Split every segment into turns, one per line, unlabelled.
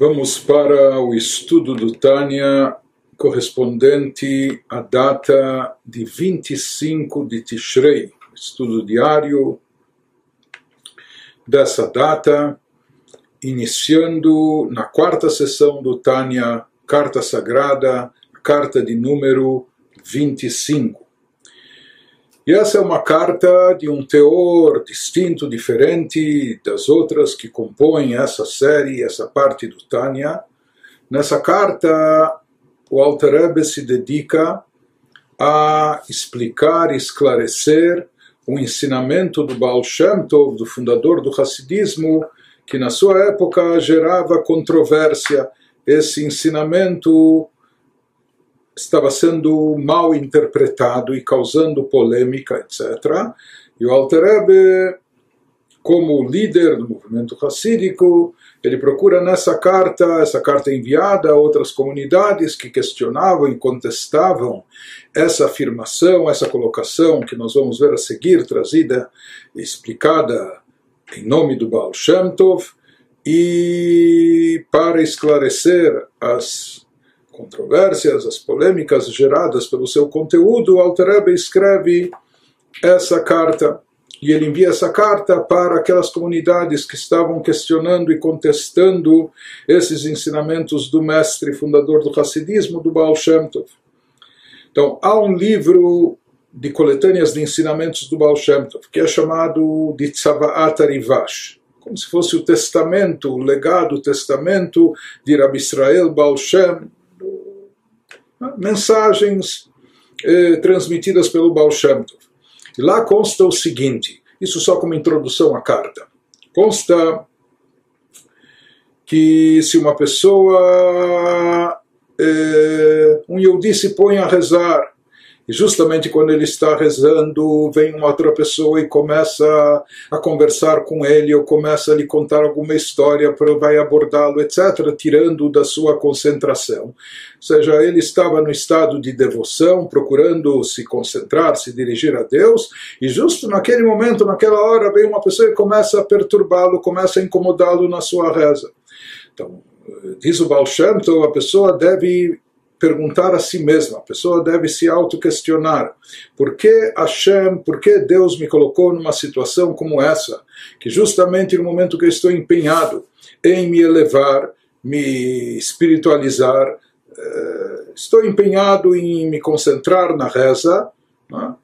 Vamos para o estudo do Tânia correspondente à data de 25 de Tishrei, estudo diário dessa data, iniciando na quarta sessão do Tânia, carta sagrada, carta de número 25. E essa é uma carta de um teor distinto, diferente das outras que compõem essa série, essa parte do Tânia. Nessa carta, o Alter se dedica a explicar, esclarecer o ensinamento do Baal Shem Tov, do fundador do Hassidismo, que na sua época gerava controvérsia. Esse ensinamento estava sendo mal interpretado e causando polêmica, etc. E o Alter Rebbe, como líder do movimento racídico, ele procura nessa carta, essa carta enviada a outras comunidades que questionavam e contestavam essa afirmação, essa colocação que nós vamos ver a seguir, trazida e explicada em nome do Baal Shem Tov, e para esclarecer as controvérsias, as polêmicas geradas pelo seu conteúdo, Alter escreve essa carta. E ele envia essa carta para aquelas comunidades que estavam questionando e contestando esses ensinamentos do mestre fundador do Hassidismo, do Baal Shem Tov. Então, há um livro de coletâneas de ensinamentos do Baal Shem Tov, que é chamado de Tzavaat Arivash, como se fosse o testamento, o legado, o testamento de Rabbi Israel Baal Shem, mensagens eh, transmitidas pelo Baal Shem Tov. E lá consta o seguinte, isso só como introdução à carta. Consta que se uma pessoa, eh, um Yehudi se põe a rezar e justamente quando ele está rezando, vem uma outra pessoa e começa a conversar com ele, ou começa a lhe contar alguma história, vai abordá-lo, etc., tirando da sua concentração. Ou seja, ele estava no estado de devoção, procurando se concentrar, se dirigir a Deus, e justo naquele momento, naquela hora, vem uma pessoa e começa a perturbá-lo, começa a incomodá-lo na sua reza. Então, diz o Baal Shem a pessoa deve perguntar a si mesma, a pessoa deve se auto-questionar. Por que Hashem, por que Deus me colocou numa situação como essa? Que justamente no momento que eu estou empenhado em me elevar, me espiritualizar, eh, estou empenhado em me concentrar na reza, né?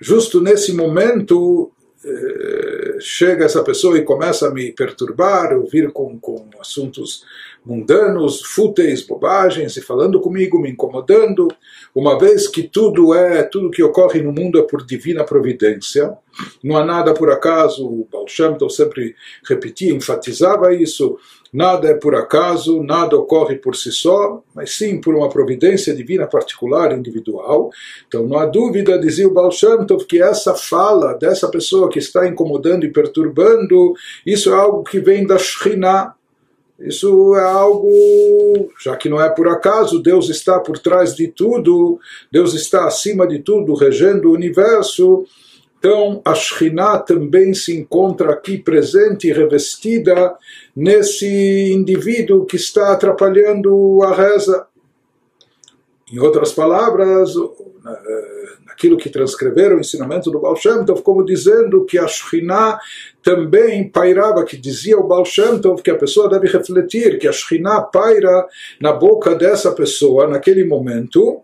justo nesse momento eh, chega essa pessoa e começa a me perturbar, ouvir com, com assuntos mundanos, fúteis, bobagens, e falando comigo, me incomodando, uma vez que tudo é, tudo que ocorre no mundo é por divina providência, não há nada por acaso, o Baal sempre repetia, enfatizava isso, nada é por acaso, nada ocorre por si só, mas sim por uma providência divina particular, individual. Então não há dúvida, dizia o Baal que essa fala dessa pessoa que está incomodando e perturbando, isso é algo que vem da Shekhinah, isso é algo, já que não é por acaso, Deus está por trás de tudo, Deus está acima de tudo, regendo o universo. Então, a Shekhinah também se encontra aqui presente e revestida nesse indivíduo que está atrapalhando a reza. Em outras palavras, naquilo que transcreveram o ensinamento do Baal Shem Tov, como dizendo que a Shekhinah também pairava, que dizia o Baal Shem Tov que a pessoa deve refletir, que a Shekhinah paira na boca dessa pessoa naquele momento,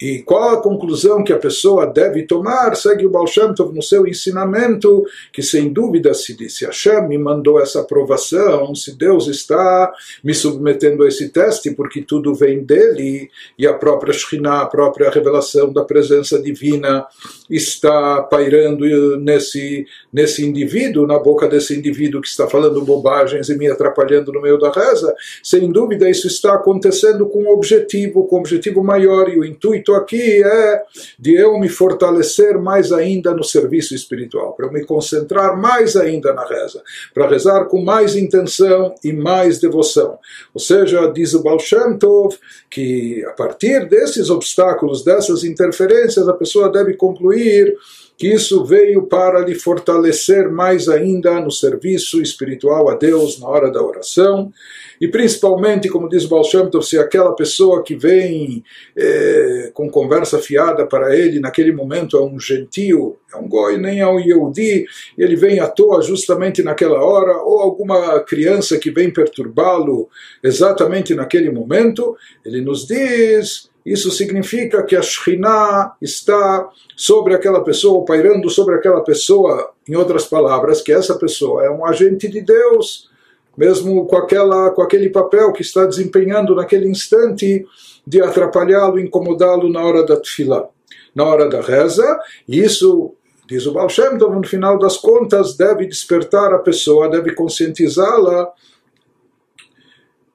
e qual a conclusão que a pessoa deve tomar? Segue o Baal Shem Tov no seu ensinamento, que sem dúvida se disse, Hashem me mandou essa aprovação, se Deus está me submetendo a esse teste, porque tudo vem dele, e a própria Shekhinah, a própria revelação da presença divina está pairando nesse, nesse indivíduo, na boca desse indivíduo que está falando bobagens e me atrapalhando no meio da reza, sem dúvida isso está acontecendo com um objetivo, com um objetivo maior, e o intuito intuito aqui é de eu me fortalecer mais ainda no serviço espiritual, para eu me concentrar mais ainda na reza, para rezar com mais intenção e mais devoção. Ou seja, diz o Baal Shem Tov que a partir desses obstáculos, dessas interferências, a pessoa deve concluir que isso veio para lhe fortalecer mais ainda no serviço espiritual a Deus na hora da oração. E principalmente, como diz Baal se aquela pessoa que vem é, com conversa fiada para ele, naquele momento é um gentio, é um goi, nem é um Yehudi, ele vem à toa justamente naquela hora, ou alguma criança que vem perturbá-lo exatamente naquele momento, ele nos diz isso significa que a Shekhinah está sobre aquela pessoa, pairando sobre aquela pessoa, em outras palavras, que essa pessoa é um agente de Deus, mesmo com, aquela, com aquele papel que está desempenhando naquele instante de atrapalhá-lo, incomodá-lo na hora da tefilá, na hora da reza, e isso diz o Baal Shem no final das contas, deve despertar a pessoa, deve conscientizá-la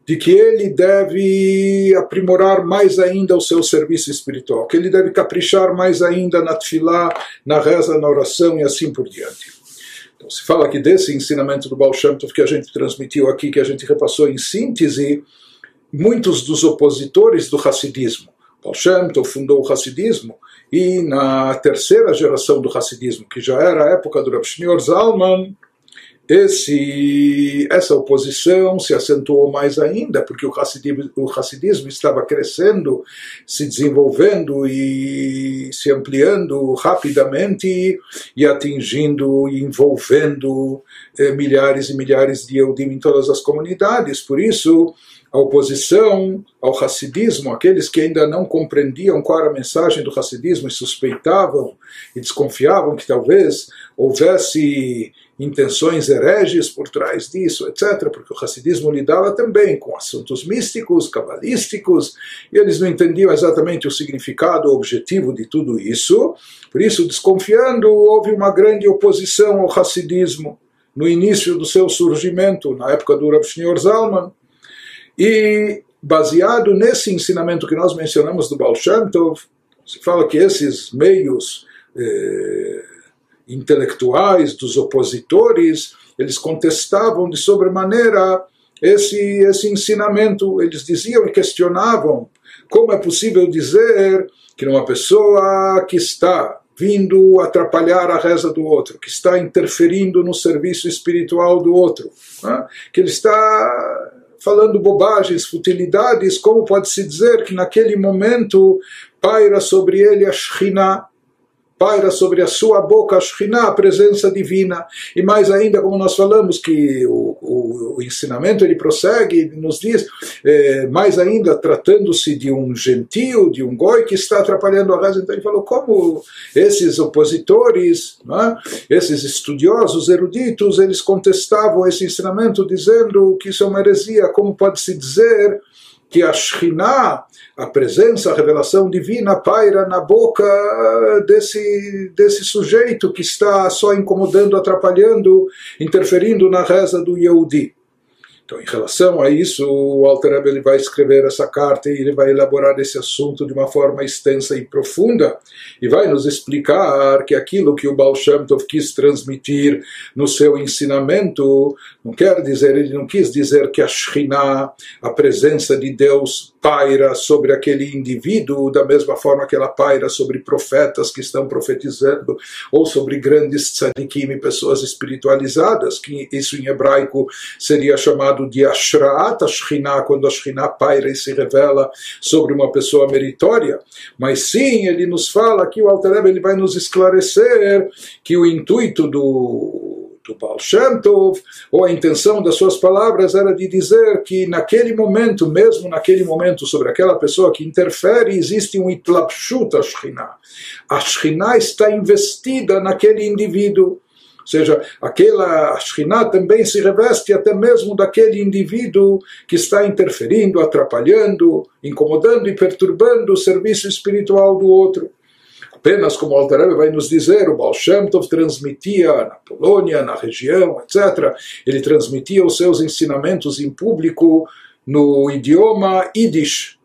de que ele deve aprimorar mais ainda o seu serviço espiritual, que ele deve caprichar mais ainda na tefilá, na reza, na oração e assim por diante. Então se fala aqui desse ensinamento do Baal Shem Tov que a gente transmitiu aqui, que a gente repassou em síntese, muitos dos opositores do Hassidismo. Baal Shem Tov fundou o Hassidismo e na terceira geração do Hassidismo, que já era a época do Rav Shneur Zalman, esse, essa oposição se acentuou mais ainda, porque o Hassidismo, o Hassidismo estava crescendo, se desenvolvendo e se ampliando rapidamente e atingindo e envolvendo eh, milhares e milhares de Eudim em todas as comunidades. Por isso, a oposição ao Hassidismo, aqueles que ainda não compreendiam qual era a mensagem do Hassidismo e suspeitavam e desconfiavam que talvez houvesse intenções hereges por trás disso, etc., porque o Hassidismo lidava também com assuntos místicos, cabalísticos, e eles não entendiam exatamente o significado, o objetivo de tudo isso. Por isso, desconfiando, houve uma grande oposição ao Hassidismo no início do seu surgimento, na época do Rav Shneur Zalman. E baseado nesse ensinamento que nós mencionamos do Baal Shem Tov, se fala que esses meios eh, intelectuais, dos opositores, eles contestavam de sobremaneira esse, esse ensinamento. Eles diziam e questionavam como é possível dizer que uma pessoa que está vindo atrapalhar a reza do outro, que está interferindo no serviço espiritual do outro, né? que ele está falando bobagens, futilidades, como pode-se dizer que naquele momento paira sobre ele a Shekhinah, paira sobre a sua boca a Shekhinah, a presença divina. E mais ainda, como nós falamos, que o, o, o ensinamento ele prossegue, nos diz, é, mais ainda, tratando-se de um gentio, de um goi que está atrapalhando a reza. Então ele falou, como esses opositores, é? esses estudiosos, eruditos, eles contestavam esse ensinamento, dizendo que isso é uma heresia, como pode-se dizer que a Shekhinah, a presença, a revelação divina paira na boca desse, desse sujeito que está só incomodando, atrapalhando, interferindo na reza do Yehudi. Então, em relação a isso, o Alter ele vai escrever essa carta e ele vai elaborar esse assunto de uma forma extensa e profunda e vai nos explicar que aquilo que o Baal Shem Tov quis transmitir no seu ensinamento não quer dizer, ele não quis dizer que a Shekhinah, a presença de Deus, paira sobre aquele indivíduo da mesma forma que ela paira sobre profetas que estão profetizando ou sobre grandes tzadikim, pessoas espiritualizadas, que isso em hebraico seria chamado de Ashraat Ashkinah, quando a Ashkinah paira e se revela sobre uma pessoa meritória. Mas sim, ele nos fala que o Alter ele vai nos esclarecer que o intuito do do Baal Shem Tov, ou a intenção das suas palavras era de dizer que naquele momento, mesmo naquele momento, sobre aquela pessoa que interfere, existe um itlapshut a Shekhinah. A Shekhinah está investida naquele indivíduo. Ou seja, aquela Shekhinah também se reveste até mesmo daquele indivíduo que está interferindo, atrapalhando, incomodando e perturbando o serviço espiritual do outro apenas como o vai nos dizer, o Baal Shem Tov transmitia na Polônia, na região, etc. Ele transmitia os seus ensinamentos em público no idioma Yiddish.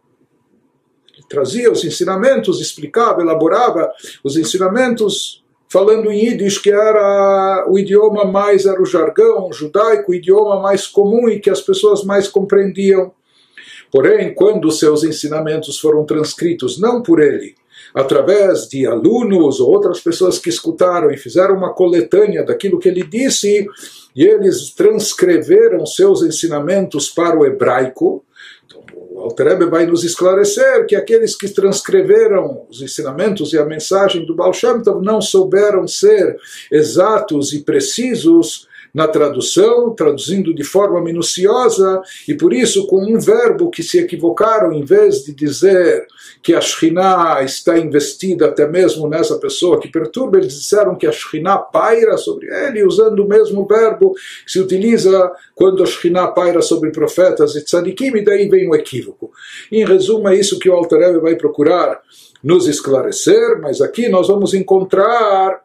Ele trazia os ensinamentos, explicava, elaborava os ensinamentos falando em Yiddish, que era o idioma mais, era o jargão judaico, o idioma mais comum e que as pessoas mais compreendiam. Porém, quando seus ensinamentos foram transcritos, não por ele, através de alunos ou outras pessoas que escutaram e fizeram uma coletânea daquilo que ele disse, e eles transcreveram seus ensinamentos para o hebraico. Então, o Alter vai nos esclarecer que aqueles que transcreveram os ensinamentos e a mensagem do Baal Shem Tov não souberam ser exatos e precisos na tradução, traduzindo de forma minuciosa, e por isso, com um verbo que se equivocaram, em vez de dizer que a Shekhinah está investida até mesmo nessa pessoa que perturba, eles disseram que a Shekhinah paira sobre ele, usando o mesmo verbo que se utiliza quando a Shekhinah paira sobre profetas e tzadikim, e daí vem o equívoco. Em resumo, é isso que o Alter vai procurar nos esclarecer, mas aqui nós vamos encontrar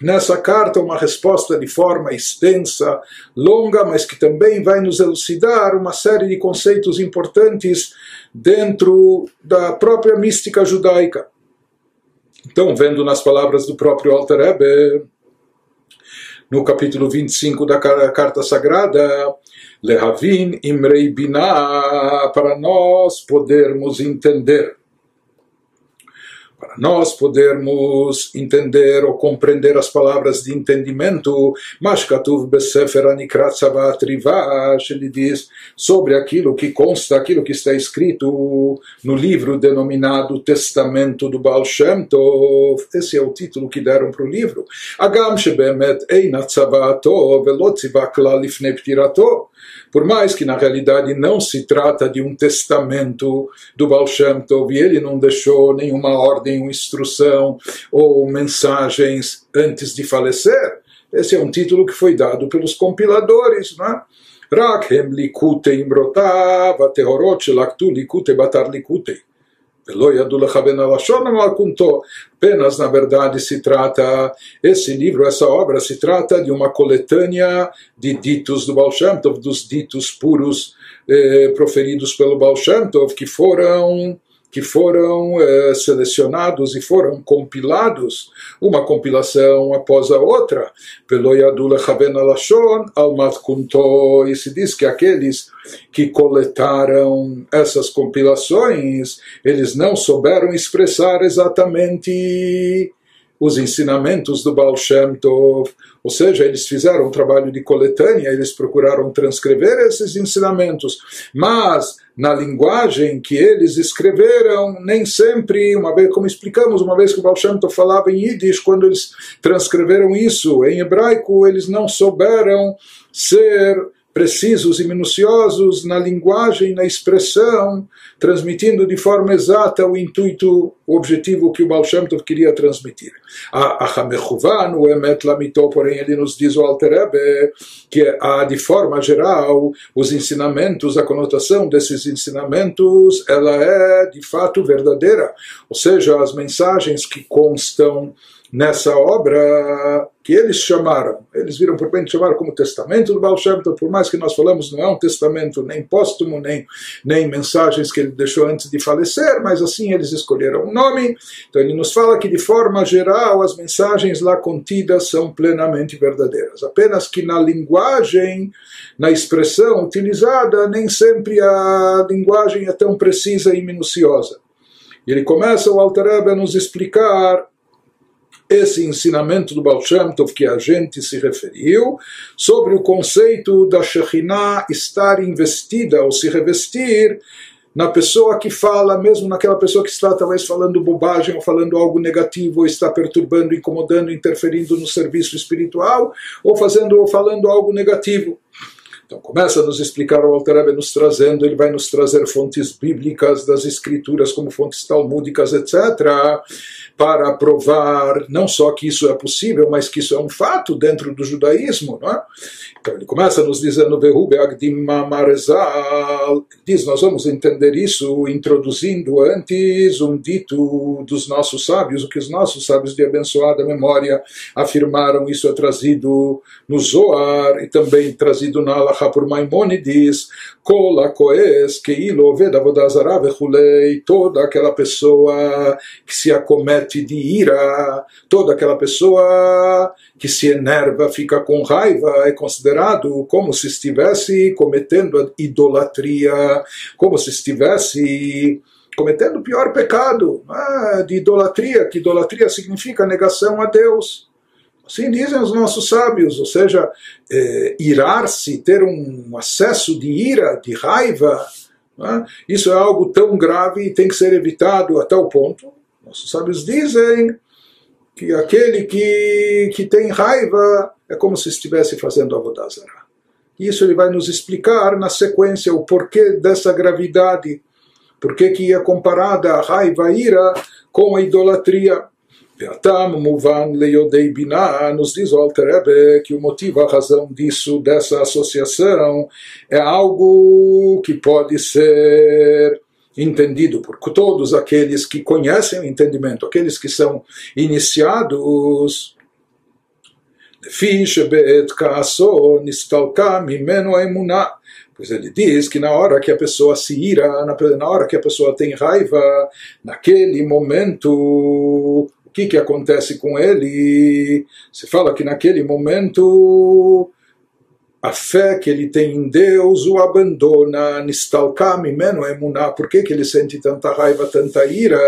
nessa carta uma resposta de forma extensa, longa, mas que também vai nos elucidar uma série de conceitos importantes dentro da própria mística judaica. Então, vendo nas palavras do próprio Alter Rebbe, no capítulo 25 da carta sagrada, Lehavin Imrei Binah, para nós podermos entender para nós podermos entender ou compreender as palavras de entendimento, Mashkatuv Besefer Anikrat Savat Rivash, ele diz sobre aquilo que consta, aquilo que está escrito no livro denominado Testamento do Baal Shem Tov. Esse é o título que deram para o livro. Agam Shebemet Einat Savato Velot Tzivakla Lifnei Ptirato por mais que na realidade não se trata de um testamento do Baal Shem Tov, e ele não deixou nenhuma ordem, ordem, uma instrução ou mensagens antes de falecer. Esse é um título que foi dado pelos compiladores, não é? רק הם ליקוטי אמרותיו, הטהורות שלקטו ליקוטי בתר Apenas, na verdade, se trata, esse livro, essa obra, se trata de uma coletânea de ditos do Baal Shem Tov, dos ditos puros eh, proferidos pelo Baal Shem Tov, que foram que foram eh, selecionados e foram compilados, uma compilação após a outra, pelo Yadul Chaven Alashon Almat Kunto, e se diz que aqueles que coletaram essas compilações, eles não souberam expressar exatamente os ensinamentos do Baal Shem Tov, ou seja, eles fizeram um trabalho de coletânea, eles procuraram transcrever esses ensinamentos, mas na linguagem que eles escreveram, nem sempre, uma vez, como explicamos, uma vez que o Baal Shem Tov falava em Yiddish, quando eles transcreveram isso em hebraico, eles não souberam ser precisos e minuciosos na linguagem, na expressão, transmitindo de forma exata o intuito, o objetivo que o Baal Shem Tov queria transmitir. A Hamechuvan, o Emet Lamito, porém, ele nos diz o Alter Rebbe, que há de forma geral os ensinamentos, a conotação desses ensinamentos, ela é de fato verdadeira, ou seja, as mensagens que constam nessa obra que eles chamaram, eles viram por bem chamar como testamento do Baal Shem Tov, por mais que nós falamos não é um testamento nem póstumo, nem, nem mensagens que ele deixou antes de falecer, mas assim eles escolheram um nome, então ele nos fala que de forma geral as mensagens lá contidas são plenamente verdadeiras, apenas que na linguagem, na expressão utilizada, nem sempre a linguagem é tão precisa e minuciosa. E ele começa o Alter Rebbe a nos explicar esse ensinamento do Baal Shem Tov que a gente se referiu, sobre o conceito da Shekhinah estar investida ou se revestir na pessoa que fala, mesmo naquela pessoa que está talvez falando bobagem ou falando algo negativo, ou está perturbando, incomodando, interferindo no serviço espiritual, ou fazendo ou falando algo negativo. Então começa a nos explicar o Alter Rebbe nos trazendo, ele vai nos trazer fontes bíblicas das escrituras como fontes talmúdicas, etc para provar não só que isso é possível, mas que isso é um fato dentro do judaísmo. Não é? Então ele começa nos dizendo, diz, nós vamos entender isso introduzindo antes um dito dos nossos sábios, o que os nossos sábios de abençoada memória afirmaram, isso é trazido no Zoar e também trazido na Alaha por Maimonides, Kola Koes, Keilo Vedavodazara Vechulei, toda aquela pessoa que se acomete de ira, toda aquela pessoa que se enerva, fica com raiva, é considerado como se estivesse cometendo idolatria, como se estivesse cometendo o pior pecado ah, de idolatria, que idolatria significa negação a Deus. Assim dizem os nossos sábios, ou seja, é, irar-se, ter um acesso de ira, de raiva, é? isso é algo tão grave e tem que ser evitado a tal ponto. Nossos sábios dizem que aquele que, que tem raiva é como se estivesse fazendo avodazara. Isso ele vai nos explicar na sequência o porquê dessa gravidade, porquê que é comparada a raiva, a ira com a idolatria. Nos diz o Alter Ebe que o motivo, a razão disso, dessa associação, é algo que pode ser entendido por todos aqueles que conhecem o entendimento, aqueles que são iniciados. Pois ele diz que na hora que a pessoa se ira, na hora que a pessoa tem raiva, naquele momento, o que, que acontece com ele? Se fala que naquele momento a fé que ele tem em Deus o abandona, nistalka mimeno emuná. Por que, que ele sente tanta raiva, tanta ira?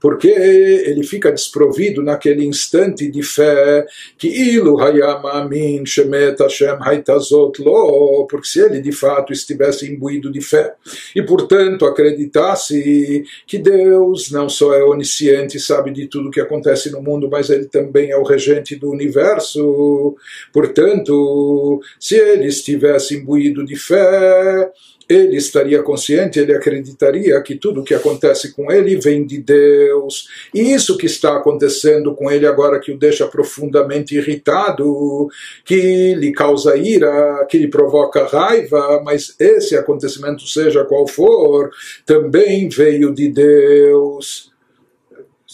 Porque ele fica desprovido naquele instante de fé que ilu hayam amin shemet Hashem haitazot lo, porque se ele de fato estivesse imbuído de fé e portanto acreditasse que Deus não só é onisciente, sabe de tudo que acontece no mundo, mas ele também é o regente do universo, portanto se ele estivesse imbuído de fé, ele estaria consciente, ele acreditaria que tudo o que acontece com ele vem de Deus. E isso que está acontecendo com ele agora que o deixa profundamente irritado, que lhe causa ira, que lhe provoca raiva, mas esse acontecimento, seja qual for, também veio de Deus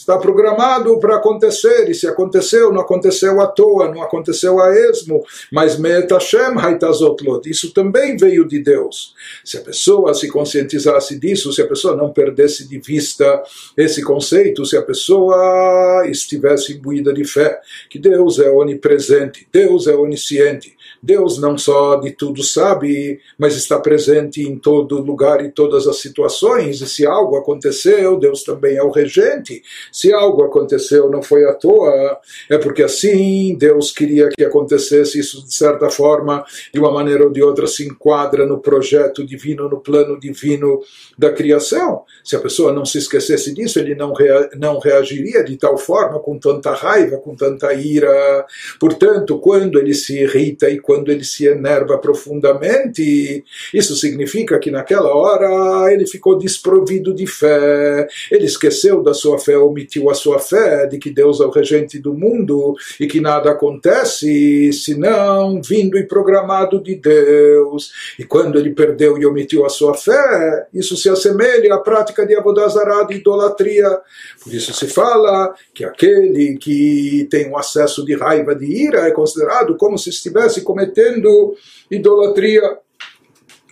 está programado para acontecer, e se aconteceu, não aconteceu à toa, não aconteceu a esmo, mas Metashem Haitazotlot, isso também veio de Deus. Se a pessoa se conscientizasse disso, se a pessoa não perdesse de vista esse conceito, se a pessoa estivesse imbuída de fé, que Deus é onipresente, Deus é onisciente, Deus não só de tudo sabe, mas está presente em todo lugar e todas as situações. E se algo aconteceu, Deus também é o regente. Se algo aconteceu, não foi à toa, é porque assim Deus queria que acontecesse isso de certa forma, de uma maneira ou de outra, se enquadra no projeto divino, no plano divino da criação. Se a pessoa não se esquecesse disso, ele não, rea não reagiria de tal forma, com tanta raiva, com tanta ira. Portanto, quando ele se irrita e quando ele se enerva profundamente, isso significa que naquela hora ele ficou desprovido de fé, ele esqueceu da sua fé, omitiu a sua fé de que Deus é o regente do mundo e que nada acontece senão vindo e programado de Deus. E quando ele perdeu e omitiu a sua fé, isso se assemelha à prática de Avodazará, de idolatria. Por isso se fala que aquele que tem um acesso de raiva, de ira, é considerado como se estivesse cometendo cometendo idolatria.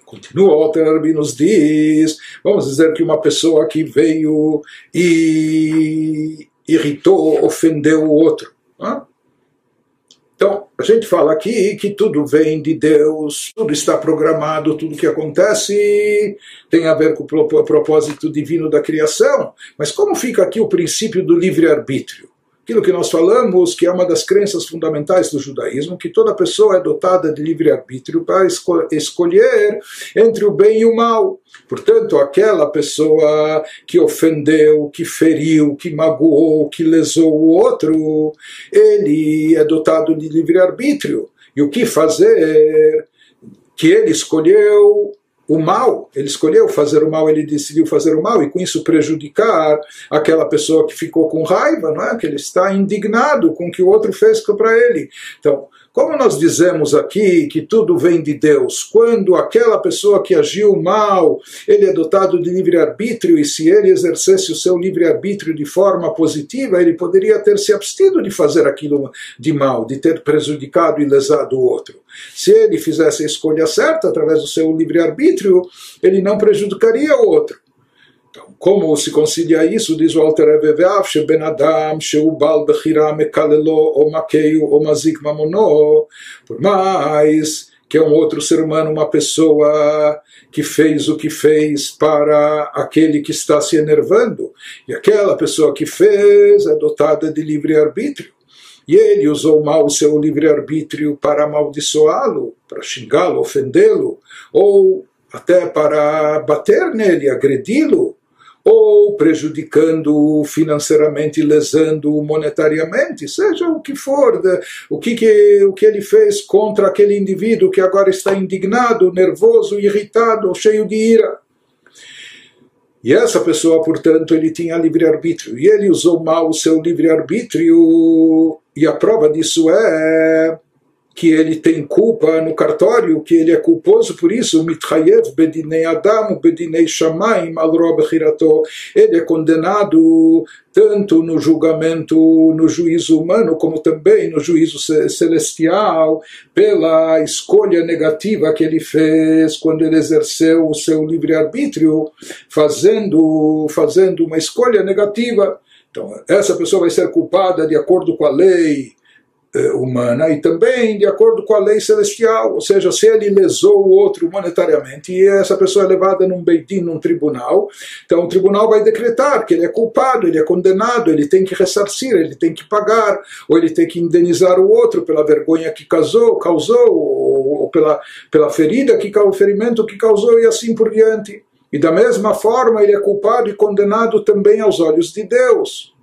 Continua o Alter nos diz, vamos dizer que uma pessoa que veio e irritou, ofendeu o outro. Então, a gente fala aqui que tudo vem de Deus, tudo está programado, tudo que acontece tem a ver com o propósito divino da criação. Mas como fica aqui o princípio do livre-arbítrio? Aquilo que nós falamos, que é uma das crenças fundamentais do judaísmo, que toda pessoa é dotada de livre-arbítrio para esco escolher entre o bem e o mal. Portanto, aquela pessoa que ofendeu, que feriu, que magoou, que lesou o outro, ele é dotado de livre-arbítrio. E o que fazer? Que ele escolheu o mal, ele escolheu fazer o mal, ele decidiu fazer o mal e com isso prejudicar aquela pessoa que ficou com raiva, não é? Que ele está indignado com o que o outro fez para ele. Então, como nós dizemos aqui que tudo vem de Deus, quando aquela pessoa que agiu mal, ele é dotado de livre-arbítrio, e se ele exercesse o seu livre-arbítrio de forma positiva, ele poderia ter se abstido de fazer aquilo de mal, de ter prejudicado e lesado o outro. Se ele fizesse a escolha certa através do seu livre-arbítrio, ele não prejudicaria o outro. Então, como se concilia isso? Diz o Alter que Ve'af, adam she'ubal bechira mekalelo o makeio o mazik mamono. Por mais que é um outro ser humano, uma pessoa que fez o que fez para aquele que está se enervando. E aquela pessoa que fez é dotada de livre-arbítrio. E ele usou mal o seu livre-arbítrio para amaldiçoá-lo, para xingá-lo, ofendê-lo, ou até para bater nele, agredi-lo ou prejudicando financeiramente, lesando monetariamente, seja o que for, o que, que, o que ele fez contra aquele indivíduo que agora está indignado, nervoso, irritado, cheio de ira. E essa pessoa, portanto, ele tinha livre-arbítrio. E ele usou mal o seu livre-arbítrio, e a prova disso é que ele tem culpa no cartório, que ele é culposo por isso, bedinei bedinei ele é condenado tanto no julgamento, no juízo humano, como também no juízo celestial, pela escolha negativa que ele fez quando ele exerceu o seu livre-arbítrio, fazendo, fazendo uma escolha negativa. Então, essa pessoa vai ser culpada de acordo com a lei, humana e também de acordo com a lei celestial, ou seja, se ele lesou o outro monetariamente e essa pessoa é levada num beitim, num tribunal, então o tribunal vai decretar que ele é culpado, ele é condenado, ele tem que ressarcir, ele tem que pagar, ou ele tem que indenizar o outro pela vergonha que causou, causou ou, ou pela, pela ferida que o ferimento que causou e assim por diante. E da mesma forma ele é culpado e condenado também aos olhos de Deus.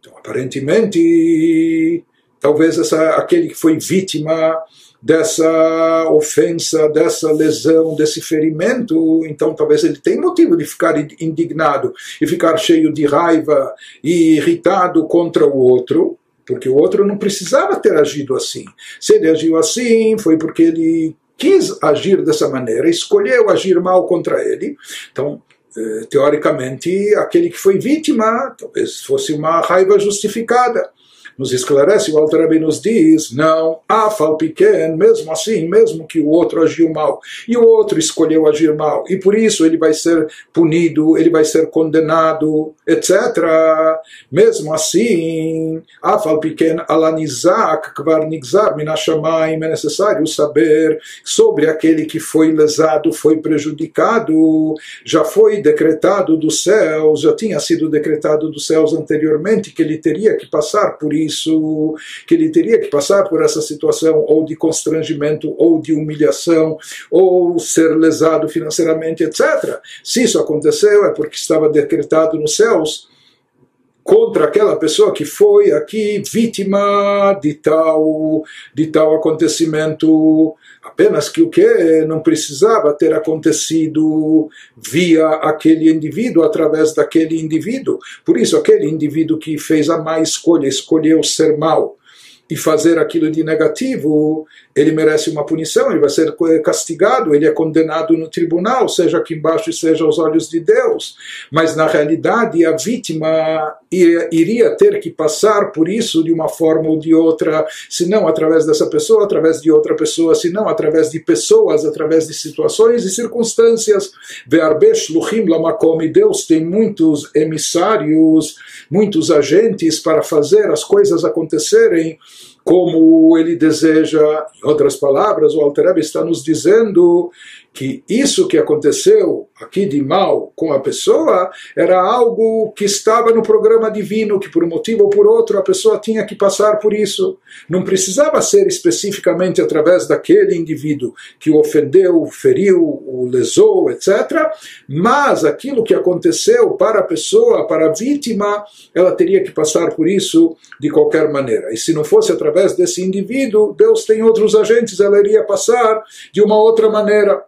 Então, aparentemente, talvez essa, aquele que foi vítima dessa ofensa, dessa lesão, desse ferimento, então talvez ele tenha motivo de ficar indignado e ficar cheio de raiva e irritado contra o outro, porque o outro não precisava ter agido assim. Se ele agiu assim, foi porque ele quis agir dessa maneira, escolheu agir mal contra ele. Então, eh, teoricamente, aquele que foi vítima, talvez fosse uma raiva justificada nos esclarece, o Alter Rebbe nos diz, não, afal pequeno, mesmo assim, mesmo que o outro agiu mal, e o outro escolheu agir mal, e por isso ele vai ser punido, ele vai ser condenado, etc. Mesmo assim, afal pequeno, alanizak, kvar nigzar, minashamayim, é necessário saber sobre aquele que foi lesado, foi prejudicado, já foi decretado dos céus, já tinha sido decretado dos céus anteriormente, que ele teria que passar por isso, isso, que ele teria que passar por essa situação ou de constrangimento, ou de humilhação, ou ser lesado financeiramente, etc. Se isso aconteceu, é porque estava decretado nos céus contra aquela pessoa que foi aqui vítima de tal de tal acontecimento. Apenas que o que não precisava ter acontecido via aquele indivíduo através daquele indivíduo. Por isso aquele indivíduo que fez a má escolha escolheu ser mal e fazer aquilo de negativo, ele merece uma punição, ele vai ser castigado, ele é condenado no tribunal, seja aqui embaixo, seja aos olhos de Deus. Mas na realidade, a vítima iria ter que passar por isso de uma forma ou de outra, se não através dessa pessoa, através de outra pessoa, se não através de pessoas, através de situações e circunstâncias. Deus tem muitos emissários, muitos agentes para fazer as coisas acontecerem como ele deseja. Em outras palavras, o Alter está nos dizendo que isso que aconteceu aqui de mal com a pessoa era algo que estava no programa divino, que por um motivo ou por outro a pessoa tinha que passar por isso. Não precisava ser especificamente através daquele indivíduo que o ofendeu, feriu, o lesou, etc. Mas aquilo que aconteceu para a pessoa, para a vítima, ela teria que passar por isso de qualquer maneira. E se não fosse através desse indivíduo, Deus tem outros agentes, ela iria passar de uma outra maneira.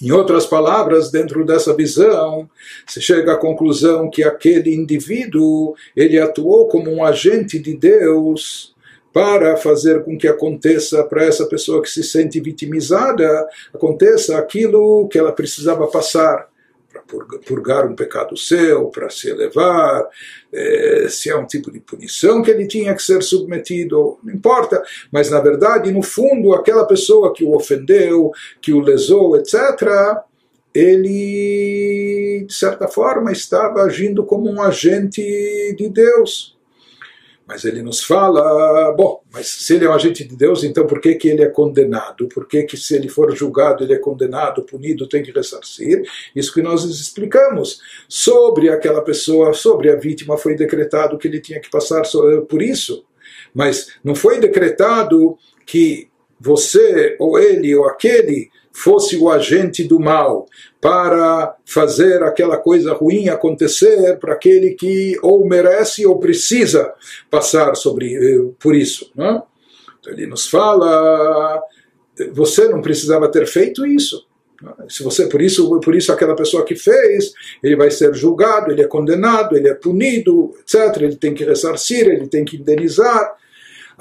Em outras palavras, dentro dessa visão, se chega à conclusão que aquele indivíduo ele atuou como um agente de Deus para fazer com que aconteça para essa pessoa que se sente vitimizada, aconteça aquilo que ela precisava passar para purgar um pecado seu, para se elevar, é, se é um tipo de punição que ele tinha que ser submetido, não importa, mas na verdade, no fundo, aquela pessoa que o ofendeu, que o lesou, etc., ele, de certa forma, estava agindo como um agente de Deus. Mas ele nos fala, bom, mas se ele é um agente de Deus, então por que, que ele é condenado? Por que, que se ele for julgado, ele é condenado, punido, tem que ressarcir? Isso que nós explicamos. Sobre aquela pessoa, sobre a vítima, foi decretado que ele tinha que passar por isso. Mas não foi decretado que você, ou ele, ou aquele, fosse o agente do mal para fazer aquela coisa ruim acontecer para aquele que ou merece ou precisa passar sobre eh, por isso. Não? Então ele nos fala, você não precisava ter feito isso. Se você por isso por isso aquela pessoa que fez, ele vai ser julgado, ele é condenado, ele é punido, etc. Ele tem que ressarcir, ele tem que indenizar.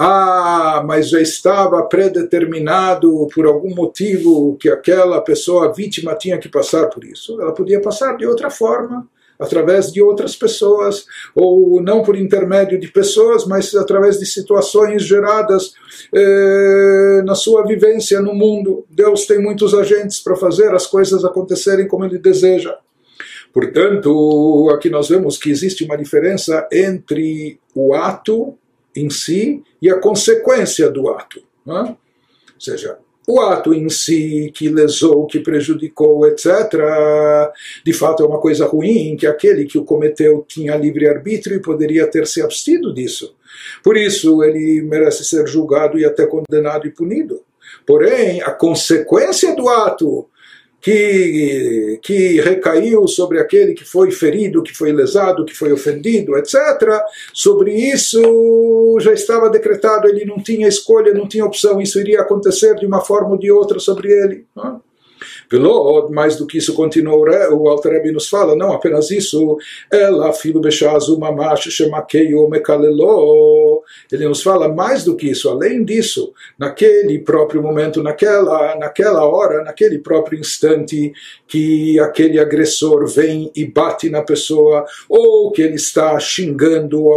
Ah, mas já estava predeterminado por algum motivo que aquela pessoa vítima tinha que passar por isso. Ela podia passar de outra forma, através de outras pessoas, ou não por intermédio de pessoas, mas através de situações geradas eh, na sua vivência no mundo. Deus tem muitos agentes para fazer as coisas acontecerem como Ele deseja. Portanto, aqui nós vemos que existe uma diferença entre o ato em si e a consequência do ato. É? Ou seja, o ato em si que lesou, que prejudicou, etc., de fato é uma coisa ruim, que aquele que o cometeu tinha livre-arbítrio e poderia ter se abstido disso. Por isso ele merece ser julgado e até condenado e punido. Porém, a consequência do ato que, que recaiu sobre aquele que foi ferido, que foi lesado, que foi ofendido, etc. Sobre isso já estava decretado, ele não tinha escolha, não tinha opção, isso iria acontecer de uma forma ou de outra sobre ele. Não? Velod, mais do que isso, continuou o Alter Rebbe nos fala, não apenas isso, ela filo. Ele nos fala mais do que isso, além disso, naquele próprio momento, naquela, naquela hora, naquele próprio instante que aquele agressor vem e bate na pessoa, ou que ele está xingando ou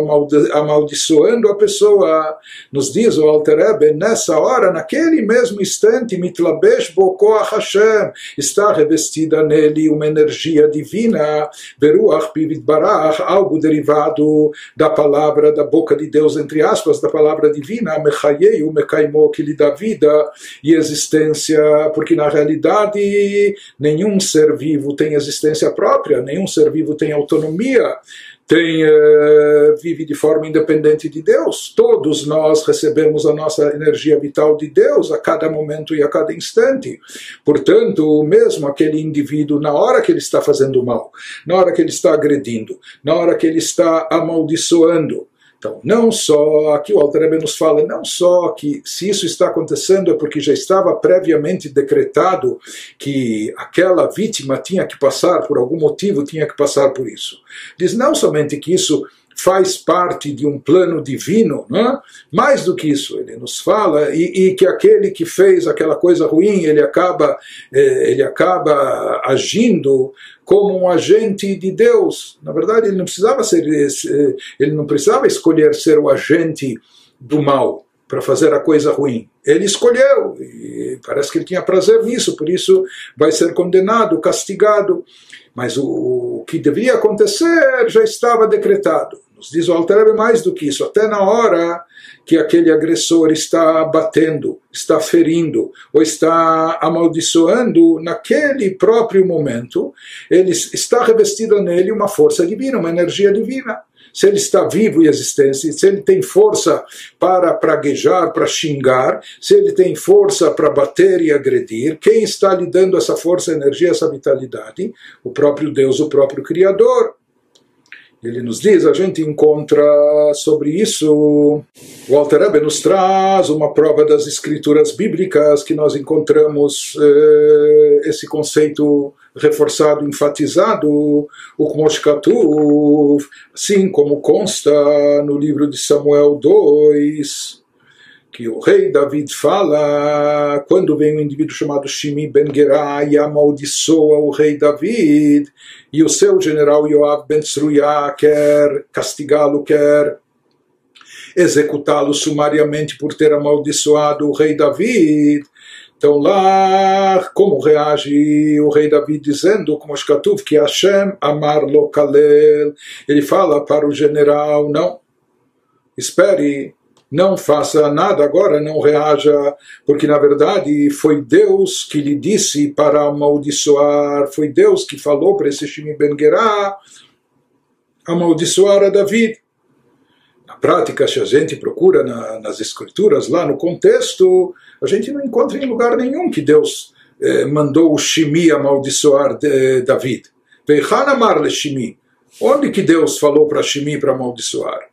amaldiçoando a pessoa, nos diz o Alter Rebbe, nessa hora, naquele mesmo instante, mitlabesh bokoah Hashem, está revestida nele uma energia divina, Beruach Pivit Barach, algo derivado da palavra da boca de Deus, entre aspas, da palavra divina, Mechayei, o Mekaimo, que lhe dá vida e existência, porque na realidade nenhum ser vivo tem existência própria, nenhum ser vivo tem autonomia tem, uh, vive de forma independente de Deus. Todos nós recebemos a nossa energia vital de Deus a cada momento e a cada instante. Portanto, mesmo aquele indivíduo, na hora que ele está fazendo mal, na hora que ele está agredindo, na hora que ele está amaldiçoando, então, não só, aqui o Altarebe nos fala, não só que se isso está acontecendo é porque já estava previamente decretado que aquela vítima tinha que passar, por algum motivo tinha que passar por isso. Diz não somente que isso faz parte de um plano divino, é? mais do que isso, ele nos fala, e, e, que aquele que fez aquela coisa ruim, ele acaba, eh, ele acaba agindo como um agente de Deus. Na verdade, ele não precisava ser, ele não precisava escolher ser o agente do mal para fazer a coisa ruim. Ele escolheu e parece que ele tinha prazer nisso, por isso vai ser condenado, castigado. Mas o, o que deveria acontecer já estava decretado. Nos diz o Alter mais do que isso, até na hora que aquele agressor está batendo, está ferindo ou está amaldiçoando, naquele próprio momento, ele está revestida nele uma força divina, uma energia divina. Se ele está vivo e existente, se ele tem força para praguejar, para xingar, se ele tem força para bater e agredir, quem está lhe dando essa força, energia, essa vitalidade? O próprio Deus, o próprio Criador. Ele nos diz, a gente encontra sobre isso, o Alter nos traz uma prova das escrituras bíblicas que nós encontramos eh, esse conceito reforçado, enfatizado, o Kmoshkatu, assim como consta no livro de Samuel 2, que o rei David fala quando vem um indivíduo chamado Shimi Ben Gerá e amaldiçoa o rei David e o seu general Yoav Ben Tzruya quer castigá-lo, quer executá-lo sumariamente por ter amaldiçoado o rei David. Então lá, como reage o rei Davi dizendo, como Shkatuv, que Hashem amar lo kalel, ele fala para o general, não, espere, não faça nada agora, não reaja, porque na verdade foi Deus que lhe disse para amaldiçoar, foi Deus que falou para esse Shimi Ben Gerá amaldiçoar a David. Na prática, se a gente procura na, nas escrituras, lá no contexto, a gente não encontra em lugar nenhum que Deus eh, mandou o Shimi amaldiçoar eh, David. Onde que Deus falou para Shimi para amaldiçoar?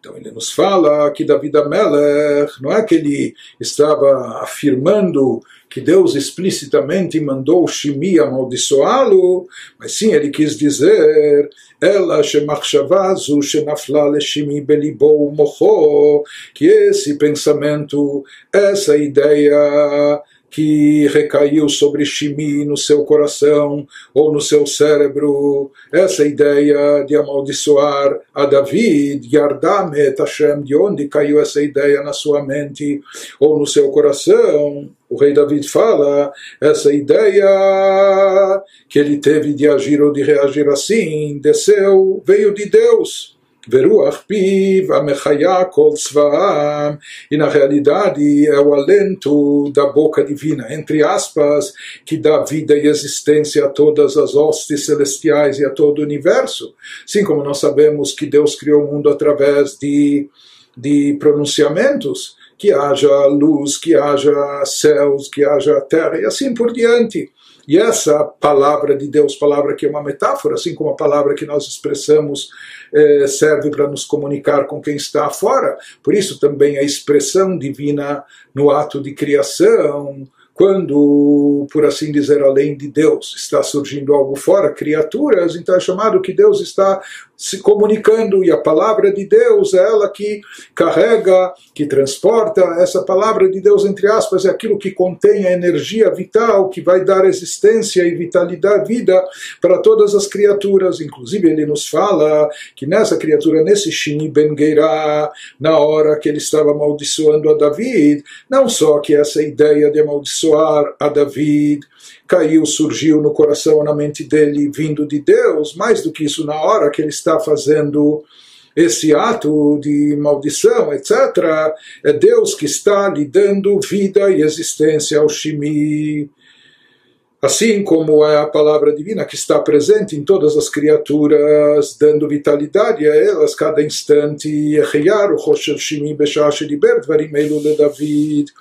Então ele nos fala que David Amelech, não é que ele estava afirmando que Deus explicitamente mandou Shimi amaldiçoá-lo, mas sim ele quis dizer ela shemachshavazu shenafla leshimi belibo mocho, que esse pensamento, essa ideia que recaiu sobre Shimi no seu coração ou no seu cérebro, essa ideia de amaldiçoar a David, Yardam et Hashem, de onde caiu essa ideia na sua mente ou no seu coração? O rei David fala, essa ideia que ele teve de agir ou de reagir assim, desceu, veio de Deus. Veruach piv amechaya kol tzvaam, e na realidade é o alento da boca divina, entre aspas, que dá vida e existência a todas as hostes celestiais e a todo o universo. Assim como nós sabemos que Deus criou o mundo através de, de pronunciamentos, que haja luz, que haja céus, que haja terra e assim por diante. E essa palavra de Deus, palavra que é uma metáfora, assim como a palavra que nós expressamos eh, serve para nos comunicar com quem está fora. Por isso também a expressão divina no ato de criação, quando, por assim dizer, além de Deus, está surgindo algo fora, criaturas, então é chamado que Deus está se comunicando e a palavra de Deus é ela que carrega, que transporta. Essa palavra de Deus, entre aspas, é aquilo que contém a energia vital que vai dar existência e vitalidade, vida para todas as criaturas. Inclusive, ele nos fala que nessa criatura, nesse Shini Ben Geirá, na hora que ele estava amaldiçoando a David, não só que essa ideia de amaldiçoar a David caiu, surgiu no coração, na mente dele, vindo de Deus, mais do que isso, na hora que ele está fazendo esse ato de maldição, etc., é Deus que está lhe dando vida e existência ao Shimi. Assim como é a palavra divina que está presente em todas as criaturas, dando vitalidade a elas cada instante. David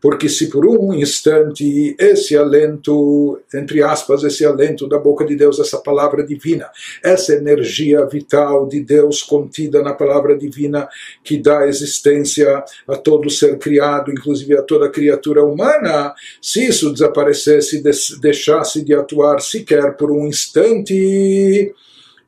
porque se por um instante esse alento, entre aspas, esse alento da boca de Deus, essa palavra divina, essa energia vital de Deus contida na palavra divina que dá existência a todo ser criado, inclusive a toda criatura humana, se isso desaparecesse, deixasse de atuar sequer por um instante,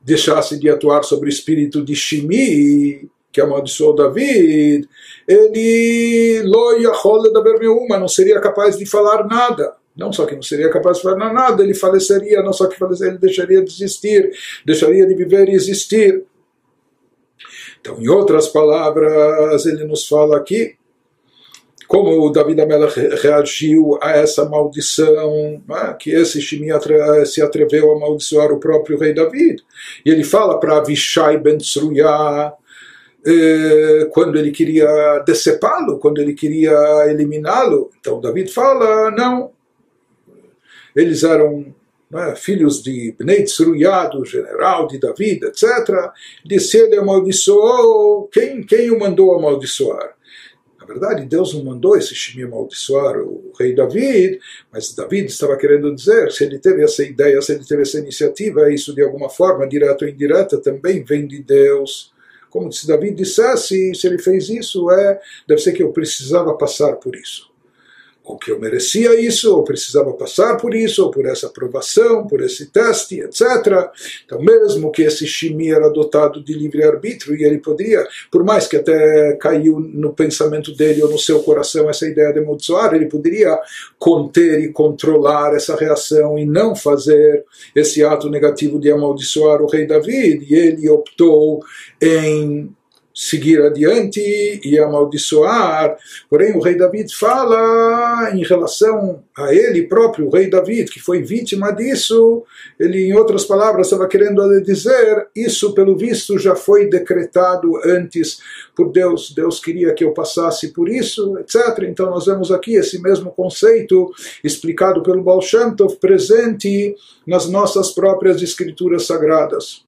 deixasse de atuar sobre o espírito de Shimi, que amaldiçoou David, ele não seria capaz de falar nada. Não só que não seria capaz de falar nada, ele faleceria, não só que faleceria, ele deixaria de existir, deixaria de viver e existir. Então, em outras palavras, ele nos fala aqui como David Amelech reagiu a essa maldição, né, que esse Shimi se atreveu a amaldiçoar o próprio rei David. E ele fala para Avishai ben Tzruya, eh, quando ele queria decepá-lo, quando ele queria eliminá-lo. Então David fala, não, eles eram é, filhos de Bnei Tzruya, do general de David, etc. Disse ele amaldiçoou, quem, quem o mandou amaldiçoar? Verdade, Deus não mandou esse Shimi amaldiçoar o rei David, mas David estava querendo dizer, se ele teve essa ideia, se ele teve essa iniciativa, isso de alguma forma, direta ou indireta, também vem de Deus. Como se David dissesse, se ele fez isso, é, deve ser que eu precisava passar por isso ou que eu merecia isso, ou precisava passar por isso, ou por essa aprovação, por esse teste, etc. Então, mesmo que esse Shimi era dotado de livre-arbítrio, e ele poderia, por mais que até caiu no pensamento dele ou no seu coração essa ideia de amaldiçoar, ele poderia conter e controlar essa reação e não fazer esse ato negativo de amaldiçoar o rei David, e ele optou em seguir adiante e amaldiçoar. Porém, o rei David fala em relação a ele próprio, o rei David, que foi vítima disso, ele, em outras palavras, estava querendo dizer: isso, pelo visto, já foi decretado antes por Deus. Deus queria que eu passasse por isso, etc. Então, nós vemos aqui esse mesmo conceito explicado pelo Baal Shem Tov, presente nas nossas próprias escrituras sagradas.